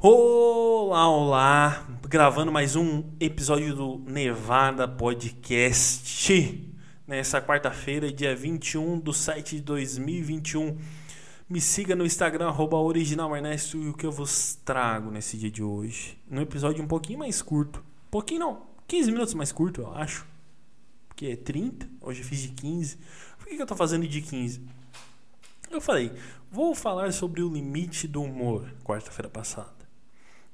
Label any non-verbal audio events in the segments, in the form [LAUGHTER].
Olá, olá! Gravando mais um episódio do Nevada Podcast. Nessa quarta-feira, dia 21 do 7 de 2021. Me siga no Instagram, arroba e o que eu vos trago nesse dia de hoje. Um episódio um pouquinho mais curto. Pouquinho não, 15 minutos mais curto, eu acho. Porque é 30, hoje eu fiz de 15. Por que, que eu tô fazendo de 15? Eu falei, vou falar sobre o limite do humor, quarta-feira passada.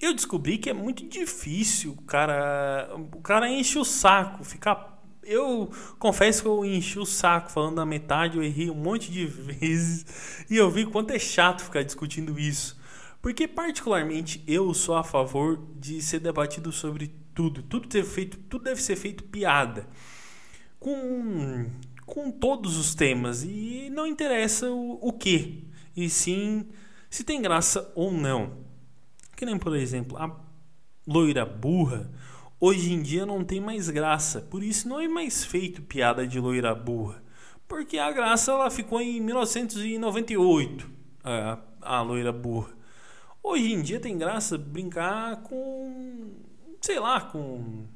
Eu descobri que é muito difícil, cara, o cara enche o saco, ficar eu confesso que eu enchi o saco falando da metade, eu errei um monte de [LAUGHS] vezes e eu vi quanto é chato ficar discutindo isso. Porque particularmente eu sou a favor de ser debatido sobre tudo. Tudo deve, feito, tudo deve ser feito piada. Com, com todos os temas. E não interessa o, o que. E sim se tem graça ou não. Que nem, por exemplo, a loira burra, hoje em dia não tem mais graça. Por isso não é mais feito piada de loira burra. Porque a graça ela ficou em 1998, a, a loira burra. Hoje em dia tem graça brincar com. sei lá, com.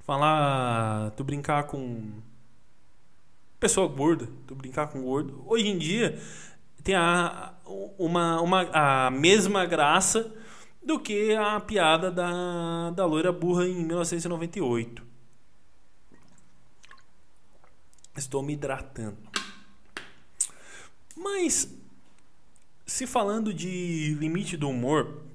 Falar. Tu brincar com. Pessoa gorda, tu brincar com gordo. Hoje em dia tem a, uma, uma, a mesma graça do que a piada da, da loira burra em 1998. Estou me hidratando. Mas, se falando de limite do humor,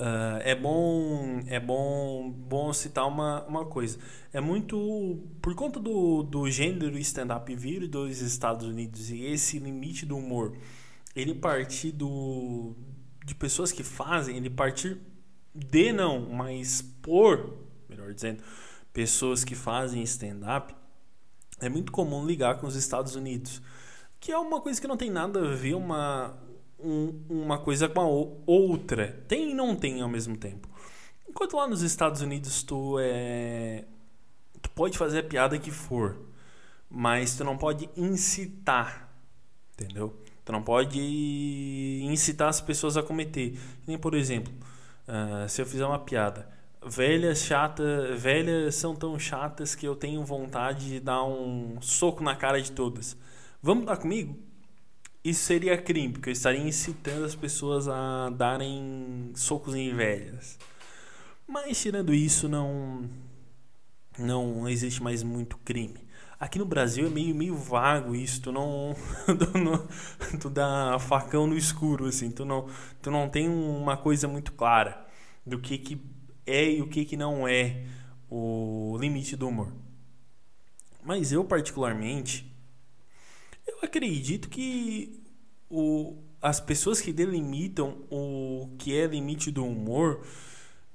Uh, é bom é bom bom citar uma, uma coisa. É muito por conta do, do gênero stand-up vir dos Estados Unidos e esse limite do humor ele partir do de pessoas que fazem ele partir de não mas por melhor dizendo pessoas que fazem stand-up é muito comum ligar com os Estados Unidos que é uma coisa que não tem nada a ver uma um, uma coisa com a outra. Tem e não tem ao mesmo tempo. Enquanto lá nos Estados Unidos tu é. Tu pode fazer a piada que for, mas tu não pode incitar. Entendeu? Tu não pode incitar as pessoas a cometer. Nem por exemplo, uh, se eu fizer uma piada. Velhas chatas, velhas são tão chatas que eu tenho vontade de dar um soco na cara de todas. Vamos dar comigo? Isso seria crime, porque eu estaria incitando as pessoas a darem socos em velhas. Mas tirando isso, não não existe mais muito crime. Aqui no Brasil é meio, meio vago isso, tu não, [LAUGHS] tu não tu dá facão no escuro assim, tu não tu não tem uma coisa muito clara do que que é e o que que não é o limite do humor. Mas eu particularmente eu acredito que o, as pessoas que delimitam o que é limite do humor,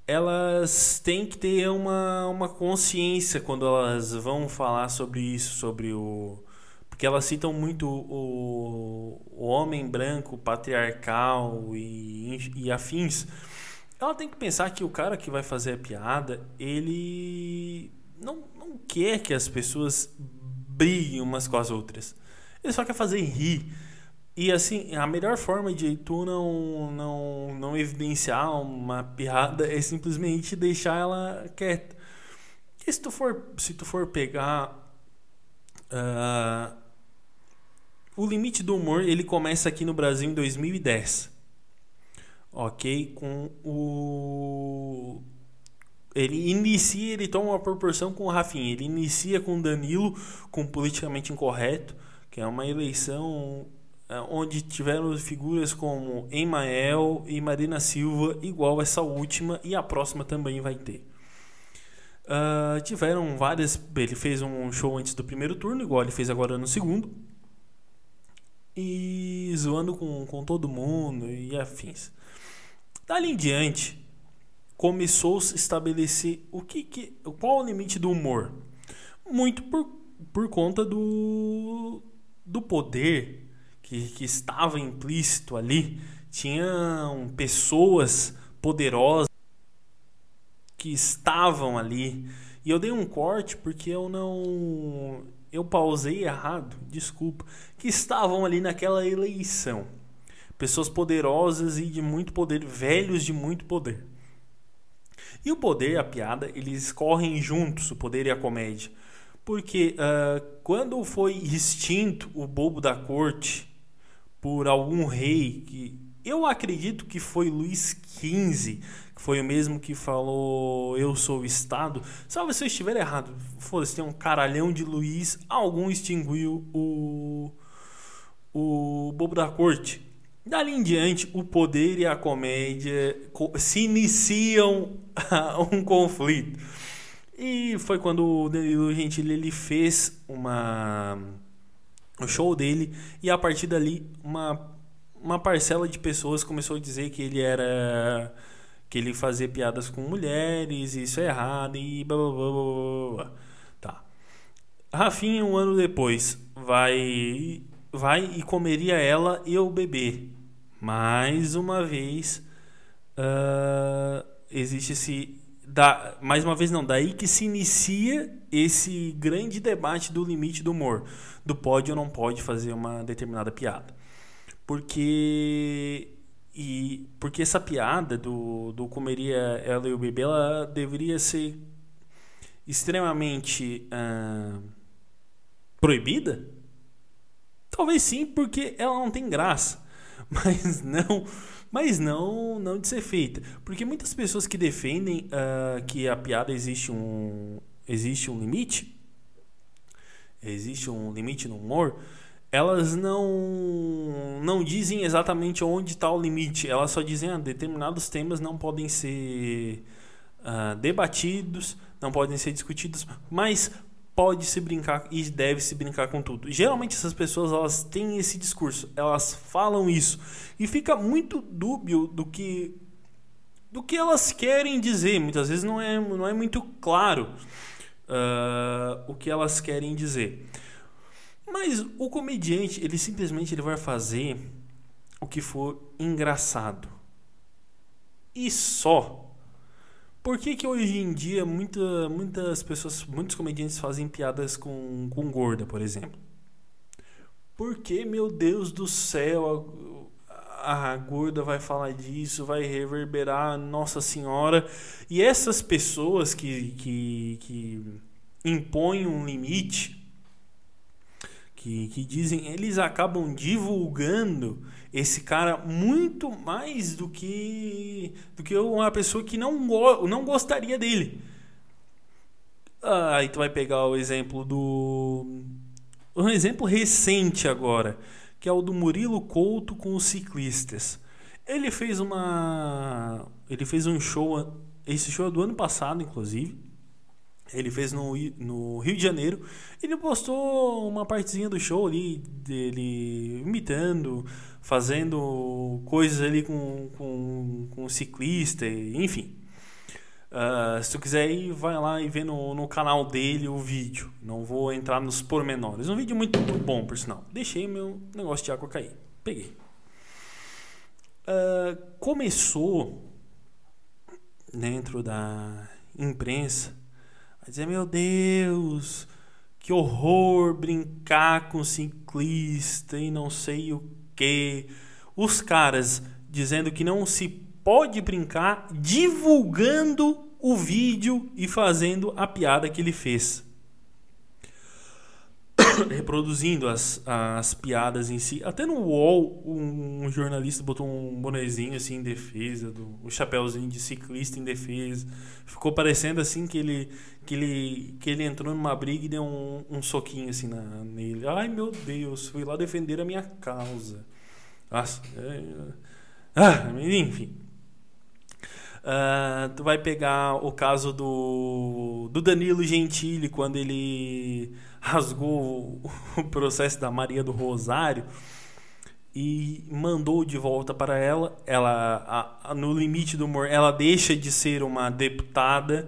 elas têm que ter uma, uma consciência quando elas vão falar sobre isso, sobre o. Porque elas citam muito o, o homem branco, patriarcal e, e afins. Ela tem que pensar que o cara que vai fazer a piada, ele não, não quer que as pessoas briguem umas com as outras. Ele só quer fazer rir. E assim, a melhor forma de tu não, não, não evidenciar uma piada é simplesmente deixar ela quieta. E se tu for, se tu for pegar. Uh, o limite do humor ele começa aqui no Brasil em 2010. Ok? Com o. Ele inicia, ele toma uma proporção com o Rafinha. Ele inicia com Danilo, com politicamente incorreto que é uma eleição é, onde tiveram figuras como Emael e Marina Silva, igual essa última, e a próxima também vai ter. Uh, tiveram várias. Ele fez um show antes do primeiro turno, igual ele fez agora no segundo. E zoando com, com todo mundo e afins. Dali em diante, começou a se estabelecer o que, que qual o limite do humor. Muito por, por conta do, do poder que, que estava implícito ali, tinham pessoas poderosas que estavam ali. E eu dei um corte porque eu não. Eu pausei errado, desculpa. Que estavam ali naquela eleição. Pessoas poderosas e de muito poder, velhos de muito poder. E o poder a piada, eles correm juntos, o poder e a comédia. Porque uh, quando foi extinto o bobo da corte por algum rei que eu acredito que foi Luís XV, que foi o mesmo que falou eu sou o Estado. Salve se eu estiver errado. Foda-se, tem um caralhão de Luís, algum extinguiu o, o bobo da corte. Dali em diante, o poder e a comédia se iniciam [LAUGHS] um conflito. E foi quando o Danilo Gentili ele fez uma o show dele e a partir dali uma uma parcela de pessoas começou a dizer que ele era que ele fazia piadas com mulheres, isso é errado e blá blá blá blá. blá. Tá. Rafinha um ano depois vai vai e comeria ela e o bebê. Mais uma vez uh, existe esse da, mais uma vez não, daí que se inicia esse grande debate do limite do humor, do pode ou não pode fazer uma determinada piada. Porque e porque essa piada do, do comeria ela e o bebê ela deveria ser extremamente uh, proibida? Talvez sim, porque ela não tem graça, [LAUGHS] mas não, mas não, não de ser feita, porque muitas pessoas que defendem uh, que a piada existe um existe um limite, existe um limite no humor elas não não dizem exatamente onde está o limite. Elas só dizem que ah, determinados temas não podem ser uh, debatidos, não podem ser discutidos, mas pode se brincar e deve se brincar com tudo. Geralmente essas pessoas elas têm esse discurso, elas falam isso e fica muito dúbio do que do que elas querem dizer. Muitas vezes não é não é muito claro uh, o que elas querem dizer. Mas o comediante, ele simplesmente ele vai fazer o que for engraçado. E só. Por que, que hoje em dia muita, muitas pessoas, muitos comediantes fazem piadas com, com gorda, por exemplo? Porque, meu Deus do céu, a, a gorda vai falar disso, vai reverberar, Nossa Senhora. E essas pessoas que, que, que impõem um limite que, que dizem, eles acabam divulgando esse cara muito mais do que do que uma pessoa que não, não gostaria dele. Ah, aí tu vai pegar o exemplo do um exemplo recente agora, que é o do Murilo Couto com os ciclistas. Ele fez uma ele fez um show, esse show é do ano passado inclusive ele fez no, no Rio de Janeiro. Ele postou uma partezinha do show ali, dele imitando, fazendo coisas ali com, com, com ciclista, enfim. Uh, se tu quiser ir, vai lá e vê no, no canal dele o vídeo. Não vou entrar nos pormenores. Um vídeo muito, muito bom, por sinal. Deixei meu negócio de água cair. Peguei. Uh, começou dentro da imprensa Vai dizer, meu Deus, que horror brincar com ciclista e não sei o que. Os caras dizendo que não se pode brincar, divulgando o vídeo e fazendo a piada que ele fez. Reproduzindo as, as piadas em si. Até no UOL, um, um jornalista botou um bonezinho assim em defesa, do, um chapéuzinho de ciclista em defesa. Ficou parecendo assim que ele, que ele, que ele entrou numa briga e deu um, um soquinho assim na, nele. Ai meu Deus, fui lá defender a minha causa. Nossa, é, é. ah, enfim. Uh, tu vai pegar o caso do, do Danilo Gentili quando ele rasgou [LAUGHS] o processo da Maria do Rosário e mandou de volta para ela. Ela, a, a, no limite do humor, ela deixa de ser uma deputada,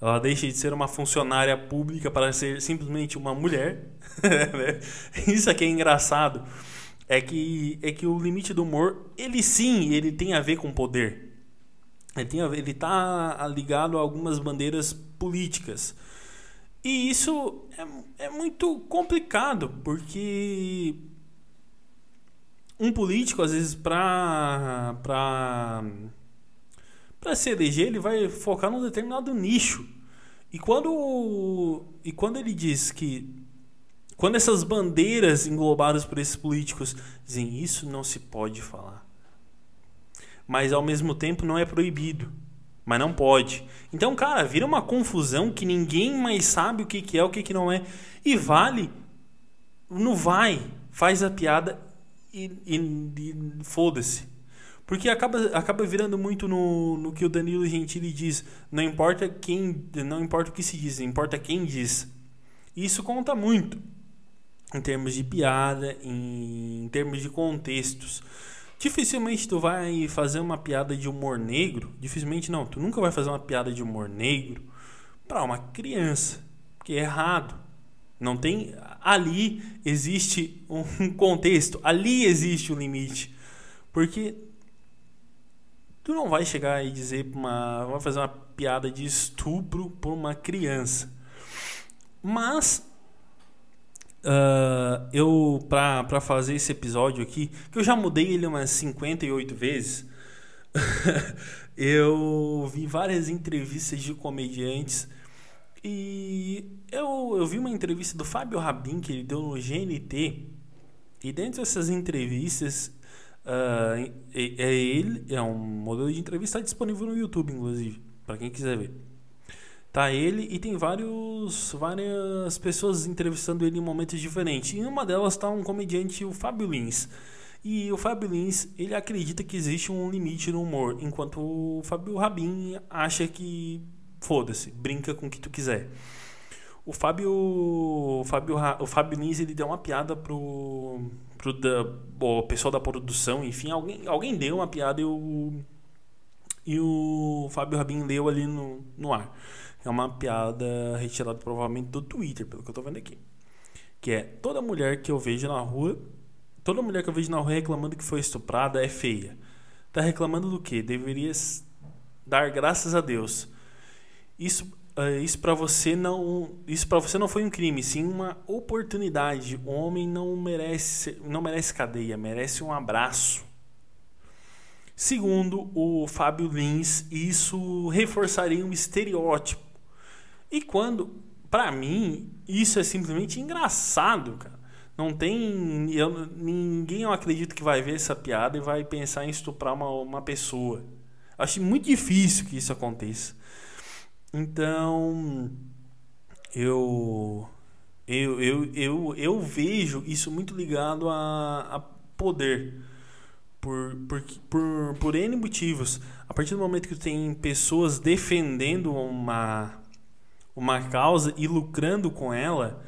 ela deixa de ser uma funcionária pública para ser simplesmente uma mulher. [LAUGHS] Né? Isso aqui é engraçado. É que, é que o limite do humor, ele sim, ele tem a ver com poder. Ele, tem a ver, ele tá ligado a algumas bandeiras políticas. E isso é, é muito complicado, porque um político, às vezes, para para se eleger, ele vai focar num determinado nicho. E quando e quando ele diz que quando essas bandeiras englobadas por esses políticos dizem isso não se pode falar. Mas ao mesmo tempo não é proibido. Mas não pode. Então, cara, vira uma confusão que ninguém mais sabe o que, que é, o que, que não é. E vale. Não vai. Faz a piada e, e, e foda-se. Porque acaba, acaba virando muito no, no que o Danilo Gentili diz. Não importa quem. Não importa o que se diz, importa quem diz. Isso conta muito. Em termos de piada, em, em termos de contextos. Dificilmente tu vai fazer uma piada de humor negro. Dificilmente não. Tu nunca vai fazer uma piada de humor negro para uma criança. Que é errado. Não tem. Ali existe um contexto, ali existe um limite. Porque tu não vai chegar e dizer uma. Vai fazer uma piada de estupro por uma criança. Mas. Uh, eu, pra, pra fazer esse episódio aqui, que eu já mudei ele umas 58 vezes, [LAUGHS] eu vi várias entrevistas de comediantes e eu, eu vi uma entrevista do Fábio Rabin que ele deu no GNT. E dentro dessas entrevistas, uh, é, é, ele, é um modelo de entrevista disponível no YouTube, inclusive, para quem quiser ver. Tá ele e tem vários, várias pessoas entrevistando ele em momentos diferentes. E uma delas está um comediante, o Fábio Lins. E o Fábio Lins, ele acredita que existe um limite no humor, enquanto o Fábio Rabin acha que foda-se, brinca com o que tu quiser. O Fábio, o Fábio, o Fábio Lins, ele deu uma piada pro, pro da, o pessoal da produção, enfim, alguém, alguém deu uma piada e o, e o Fábio Rabin leu ali no, no ar. É uma piada retirada provavelmente do Twitter, pelo que eu tô vendo aqui. Que é, toda mulher que eu vejo na rua, toda mulher que eu vejo na rua reclamando que foi estuprada é feia. Tá reclamando do quê? Deveria dar graças a Deus isso, uh, isso para você não isso para você não foi um crime, sim uma oportunidade. O homem não merece não merece cadeia, merece um abraço. Segundo o Fábio Lins, isso reforçaria um estereótipo. E quando, para mim, isso é simplesmente engraçado, cara. Não tem. Eu, ninguém eu acredito que vai ver essa piada e vai pensar em estuprar uma, uma pessoa. Acho muito difícil que isso aconteça. Então, eu, eu, eu, eu, eu vejo isso muito ligado a, a poder. Por, por, por, por N motivos. A partir do momento que tem pessoas defendendo uma, uma causa e lucrando com ela,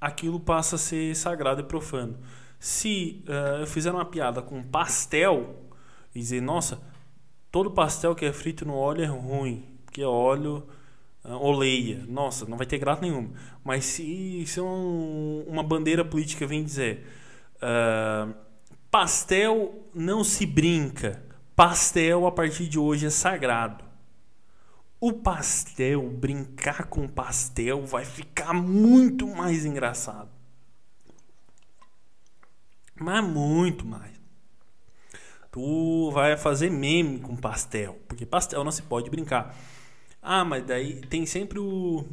aquilo passa a ser sagrado e profano. Se uh, eu fizer uma piada com pastel e dizer, nossa, todo pastel que é frito no óleo é ruim, porque óleo uh, oleia. Nossa, não vai ter graça nenhuma. Mas se, se um, uma bandeira política vem dizer uh, pastel não se brinca, pastel a partir de hoje é sagrado. O pastel, brincar com pastel vai ficar muito mais engraçado. Mas muito mais. Tu vai fazer meme com pastel, porque pastel não se pode brincar. Ah, mas daí tem sempre o.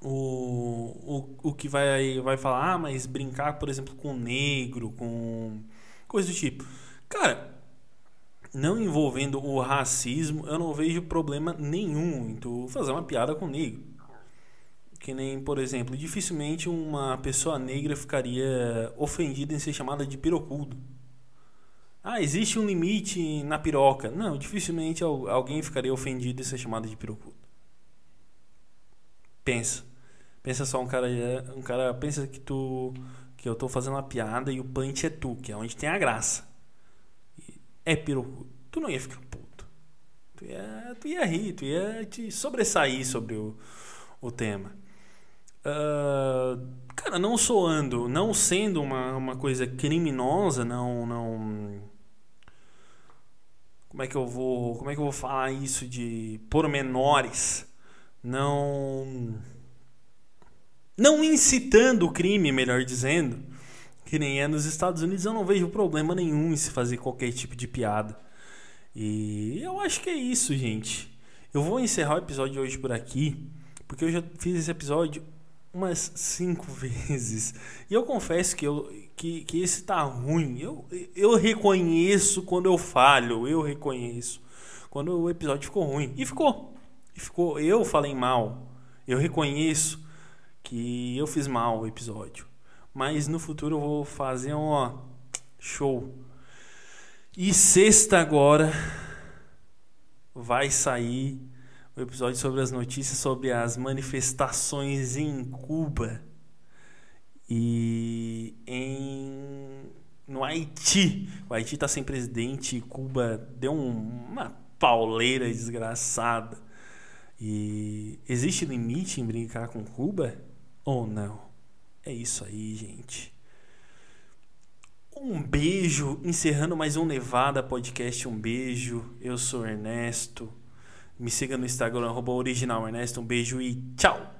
O, o, o que vai, vai falar, ah, mas brincar, por exemplo, com negro, com coisa do tipo. Cara, não envolvendo o racismo, eu não vejo problema nenhum em tu fazer uma piada com negro. Que nem, por exemplo, dificilmente uma pessoa negra ficaria ofendida em ser chamada de pirocudo. Ah, existe um limite na piroca. Não, dificilmente alguém ficaria ofendido em ser chamado de pirocudo. Pensa. Pensa só um cara, um cara pensa que tu que eu tô fazendo uma piada e o punch é tu, que é onde tem a graça. É pirocudo. Tu não ia ficar puto. Tu ia, tu ia rir, tu ia te sobressair sobre o, o tema. Uh, cara, não soando, não sendo uma, uma coisa criminosa, não, não como é que eu vou, como é que eu vou falar isso de pormenores, não não incitando o crime, melhor dizendo, que nem é nos Estados Unidos, eu não vejo problema nenhum em se fazer qualquer tipo de piada. E eu acho que é isso, gente. Eu vou encerrar o episódio hoje por aqui, porque eu já fiz esse episódio umas cinco [LAUGHS] vezes. E eu confesso que, eu, que, que esse tá ruim. Eu, eu reconheço quando eu falho, eu reconheço quando o episódio ficou ruim. E ficou. E ficou. Eu falei mal. Eu reconheço que eu fiz mal o episódio. Mas no futuro eu vou fazer um ó, show. E sexta agora vai sair o episódio sobre as notícias sobre as manifestações em Cuba e em no Haiti. O Haiti está sem presidente e Cuba deu um, uma pauleira desgraçada. E existe limite em brincar com Cuba ou não? É isso aí, gente. Um beijo, encerrando mais um Nevada Podcast. Um beijo. Eu sou Ernesto. Me siga no Instagram, original Ernesto. Um beijo e tchau!